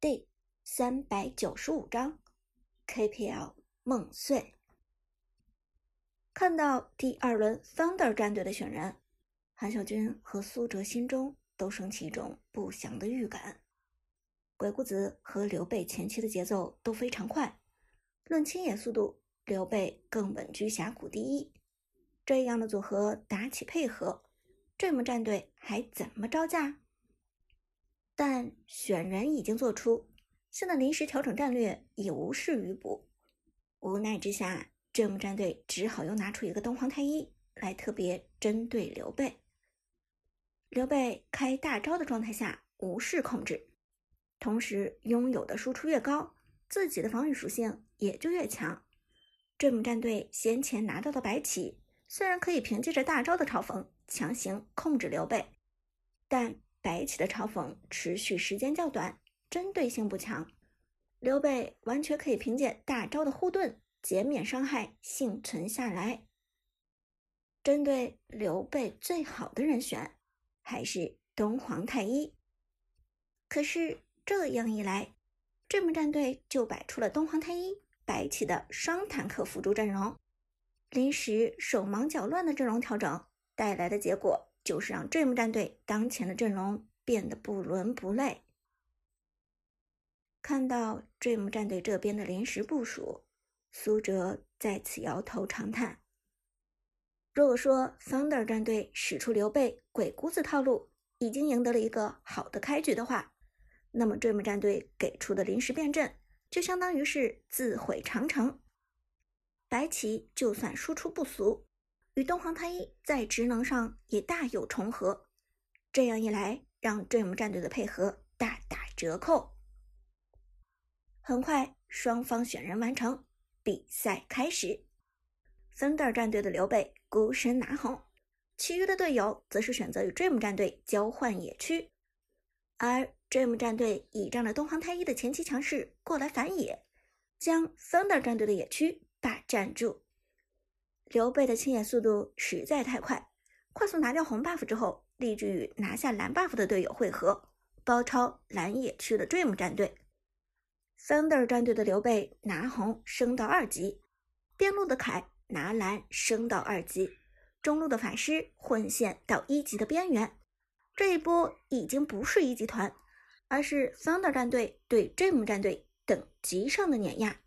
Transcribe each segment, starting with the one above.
第三百九十五章 KPL 梦碎。看到第二轮 Thunder 战队的选人，韩小军和苏哲心中都升起一种不祥的预感。鬼谷子和刘备前期的节奏都非常快，论清野速度，刘备更稳居峡谷第一。这样的组合打起配合，这么战队还怎么招架？但选人已经做出，现在临时调整战略已无事于补。无奈之下，这幕战队只好又拿出一个东皇太一来特别针对刘备。刘备开大招的状态下无视控制，同时拥有的输出越高，自己的防御属性也就越强。这幕战队先前拿到的白起，虽然可以凭借着大招的嘲讽强行控制刘备，但。白起的嘲讽持续时间较短，针对性不强，刘备完全可以凭借大招的护盾减免伤害幸存下来。针对刘备最好的人选还是东皇太一。可是这样一来，这么战队就摆出了东皇太一、白起的双坦克辅助阵容，临时手忙脚乱的阵容调整带来的结果。就是让 Dream 战队当前的阵容变得不伦不类。看到 Dream 战队这边的临时部署，苏哲再次摇头长叹。如果说 Thunder 战队使出刘备鬼谷子套路，已经赢得了一个好的开局的话，那么 Dream 战队给出的临时变阵，就相当于是自毁长城。白起就算输出不俗。与东皇太一在职能上也大有重合，这样一来，让 Dream 战队的配合大打折扣。很快，双方选人完成，比赛开始。Thunder 战队的刘备孤身拿红，其余的队友则是选择与 Dream 战队交换野区，而 Dream 战队倚仗着东皇太一的前期强势过来反野，将 Thunder 战队的野区霸占住。刘备的清野速度实在太快，快速拿掉红 buff 之后，立即与拿下蓝 buff 的队友汇合，包抄蓝野区的 Dream 战队。Thunder 战队的刘备拿红升到二级，边路的凯拿蓝升到二级，中路的法师混线到一级的边缘。这一波已经不是一级团，而是 Thunder 战队对 Dream 战队等级上的碾压。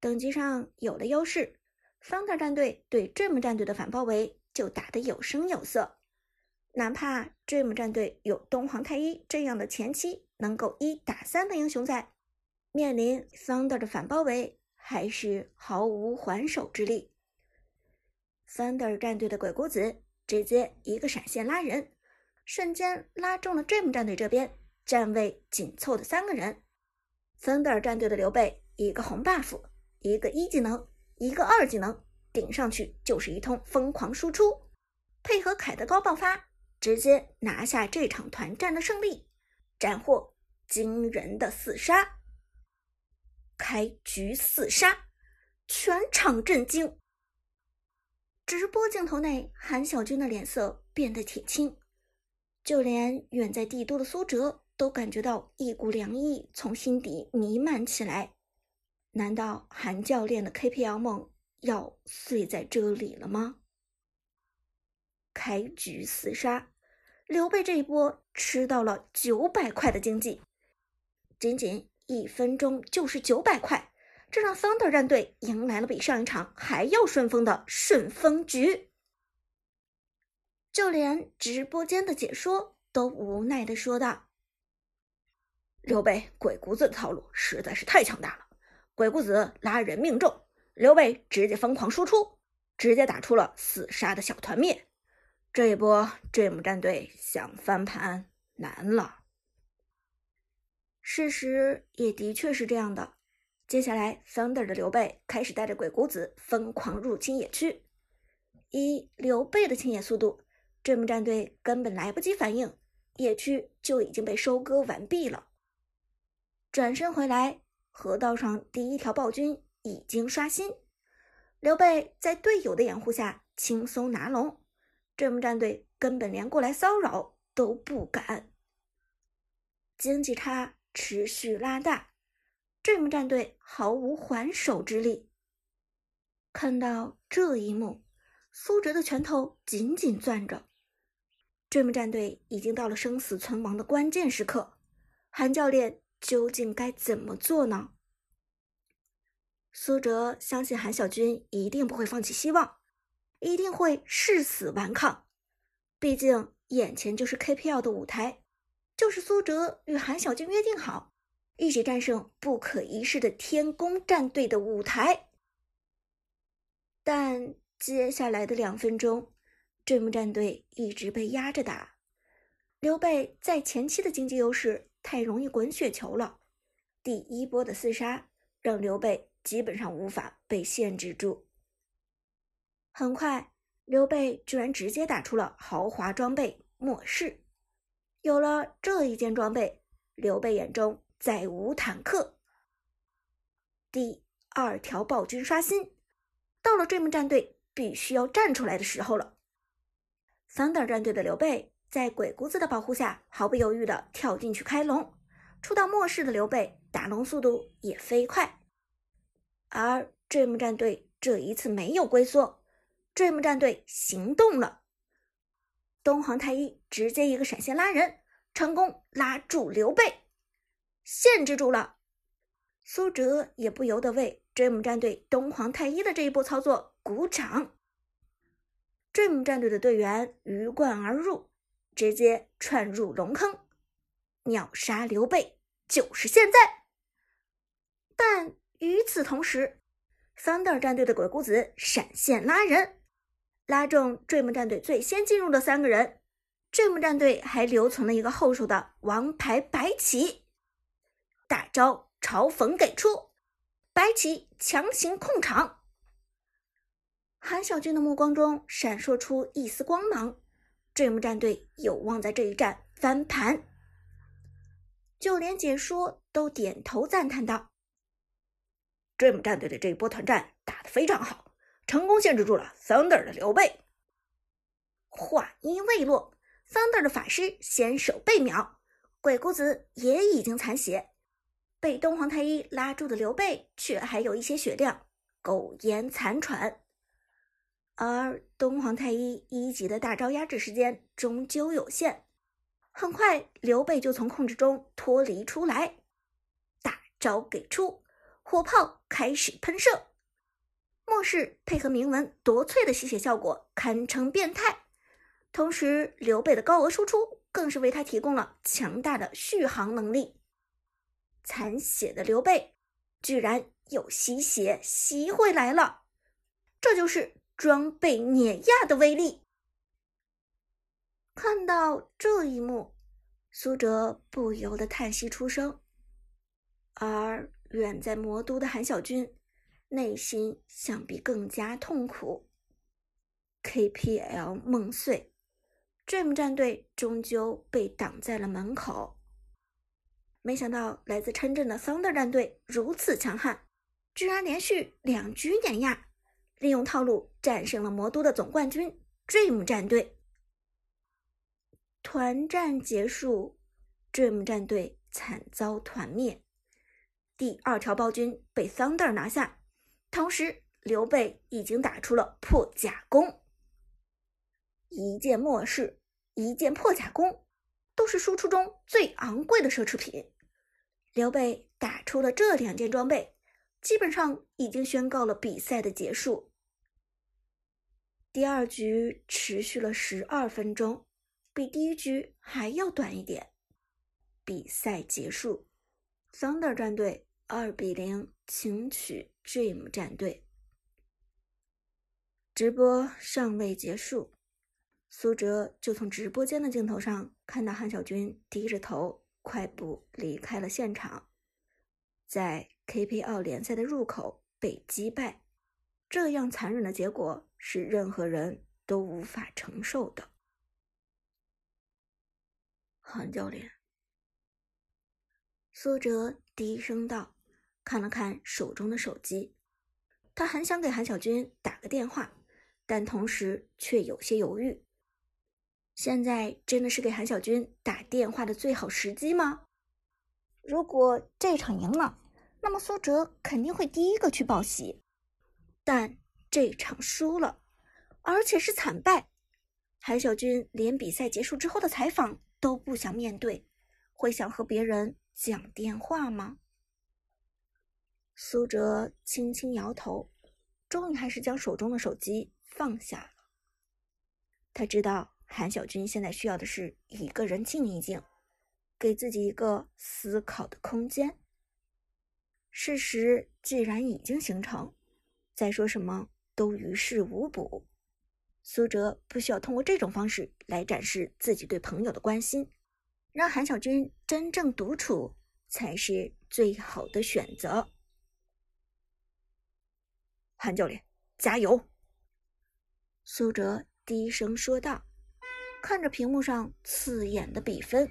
等级上有了优势。Thunder 战队对 Dream 战队的反包围就打得有声有色，哪怕 Dream 战队有东皇太一这样的前期能够一打三的英雄在，面临 Thunder 的反包围还是毫无还手之力。Thunder 战队的鬼谷子直接一个闪现拉人，瞬间拉中了 Dream 战队这边站位紧凑的三个人。Thunder 战队的刘备一个红 buff，一个一技能。一个二技能顶上去就是一通疯狂输出，配合凯的高爆发，直接拿下这场团战的胜利，斩获惊人的四杀。开局四杀，全场震惊。直播镜头内，韩小军的脸色变得铁青，就连远在帝都的苏哲都感觉到一股凉意从心底弥漫起来。难道韩教练的 KPL 梦要碎在这里了吗？开局四杀，刘备这一波吃到了九百块的经济，仅仅一分钟就是九百块，这让 Thunder 战队迎来了比上一场还要顺风的顺风局。就连直播间的解说都无奈的说道：“刘备鬼谷子的套路实在是太强大了。”鬼谷子拉人命中，刘备直接疯狂输出，直接打出了四杀的小团灭。这一波 Dream 战队想翻盘难了。事实也的确是这样的。接下来，Thunder 的刘备开始带着鬼谷子疯狂入侵野区。以刘备的清野速度，Dream 战队根本来不及反应，野区就已经被收割完毕了。转身回来。河道上第一条暴君已经刷新，刘备在队友的掩护下轻松拿龙，这么战队根本连过来骚扰都不敢。经济差持续拉大，Dream 战队毫无还手之力。看到这一幕，苏哲的拳头紧紧攥着。Dream 战队已经到了生死存亡的关键时刻，韩教练究竟该怎么做呢？苏哲相信韩小军一定不会放弃希望，一定会誓死顽抗。毕竟眼前就是 KPL 的舞台，就是苏哲与韩小军约定好一起战胜不可一世的天宫战队的舞台。但接下来的两分钟，Dream 战队一直被压着打。刘备在前期的经济优势太容易滚雪球了，第一波的厮杀让刘备。基本上无法被限制住。很快，刘备居然直接打出了豪华装备末世。有了这一件装备，刘备眼中再无坦克。第二条暴君刷新，到了 Dream 战队必须要站出来的时候了。Thunder 战队的刘备在鬼谷子的保护下，毫不犹豫的跳进去开龙。出到末世的刘备打龙速度也飞快。而 Dream 战队这一次没有龟缩，Dream 战队行动了。东皇太一直接一个闪现拉人，成功拉住刘备，限制住了。苏哲也不由得为 Dream 战队东皇太一的这一波操作鼓掌。Dream 战队的队员鱼贯而入，直接窜入龙坑，秒杀刘备就是现在。但。与此同时，Thunder 战队的鬼谷子闪现拉人，拉中 Dream 战队最先进入的三个人。Dream 战队还留存了一个后手的王牌白起，大招嘲讽给出，白起强行控场。韩小军的目光中闪烁出一丝光芒，Dream 战队有望在这一战翻盘。就连解说都点头赞叹道。Dream 战队的这一波团战打得非常好，成功限制住了 Thunder 的刘备。话音未落，Thunder 的法师先手被秒，鬼谷子也已经残血，被东皇太一拉住的刘备却还有一些血量，苟延残喘。而东皇太一一级的大招压制时间终究有限，很快刘备就从控制中脱离出来，大招给出。火炮开始喷射，末世配合铭文夺萃的吸血效果堪称变态。同时，刘备的高额输出更是为他提供了强大的续航能力。残血的刘备居然又吸血吸回来了，这就是装备碾压的威力。看到这一幕，苏哲不由得叹息出声，而。远在魔都的韩小军，内心想必更加痛苦。KPL 梦碎，Dream 战队终究被挡在了门口。没想到来自深圳的 Thunder 战队如此强悍，居然连续两局碾压，利用套路战胜了魔都的总冠军 Dream 战队。团战结束，Dream 战队惨遭团灭。第二条暴君被 Thunder 拿下，同时刘备已经打出了破甲弓。一件末世，一件破甲弓，都是输出中最昂贵的奢侈品。刘备打出了这两件装备，基本上已经宣告了比赛的结束。第二局持续了十二分钟，比第一局还要短一点。比赛结束，Thunder 战队。二比零，轻取 Dream 战队。直播尚未结束，苏哲就从直播间的镜头上看到韩小军低着头快步离开了现场，在 KPL 联赛的入口被击败，这样残忍的结果是任何人都无法承受的。韩教练，苏哲低声道。看了看手中的手机，他很想给韩小军打个电话，但同时却有些犹豫。现在真的是给韩小军打电话的最好时机吗？如果这场赢了，那么苏哲肯定会第一个去报喜。但这场输了，而且是惨败，韩小军连比赛结束之后的采访都不想面对，会想和别人讲电话吗？苏哲轻轻摇头，终于还是将手中的手机放下了。他知道韩小军现在需要的是一个人静一静，给自己一个思考的空间。事实既然已经形成，再说什么都于事无补。苏哲不需要通过这种方式来展示自己对朋友的关心，让韩小军真正独处才是最好的选择。韩教练，加油！苏哲。低声说道，看着屏幕上刺眼的比分。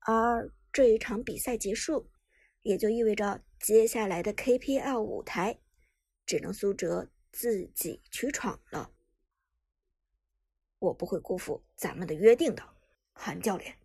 而这一场比赛结束，也就意味着接下来的 KPL 舞台，只能苏哲自己去闯了。我不会辜负咱们的约定的，韩教练。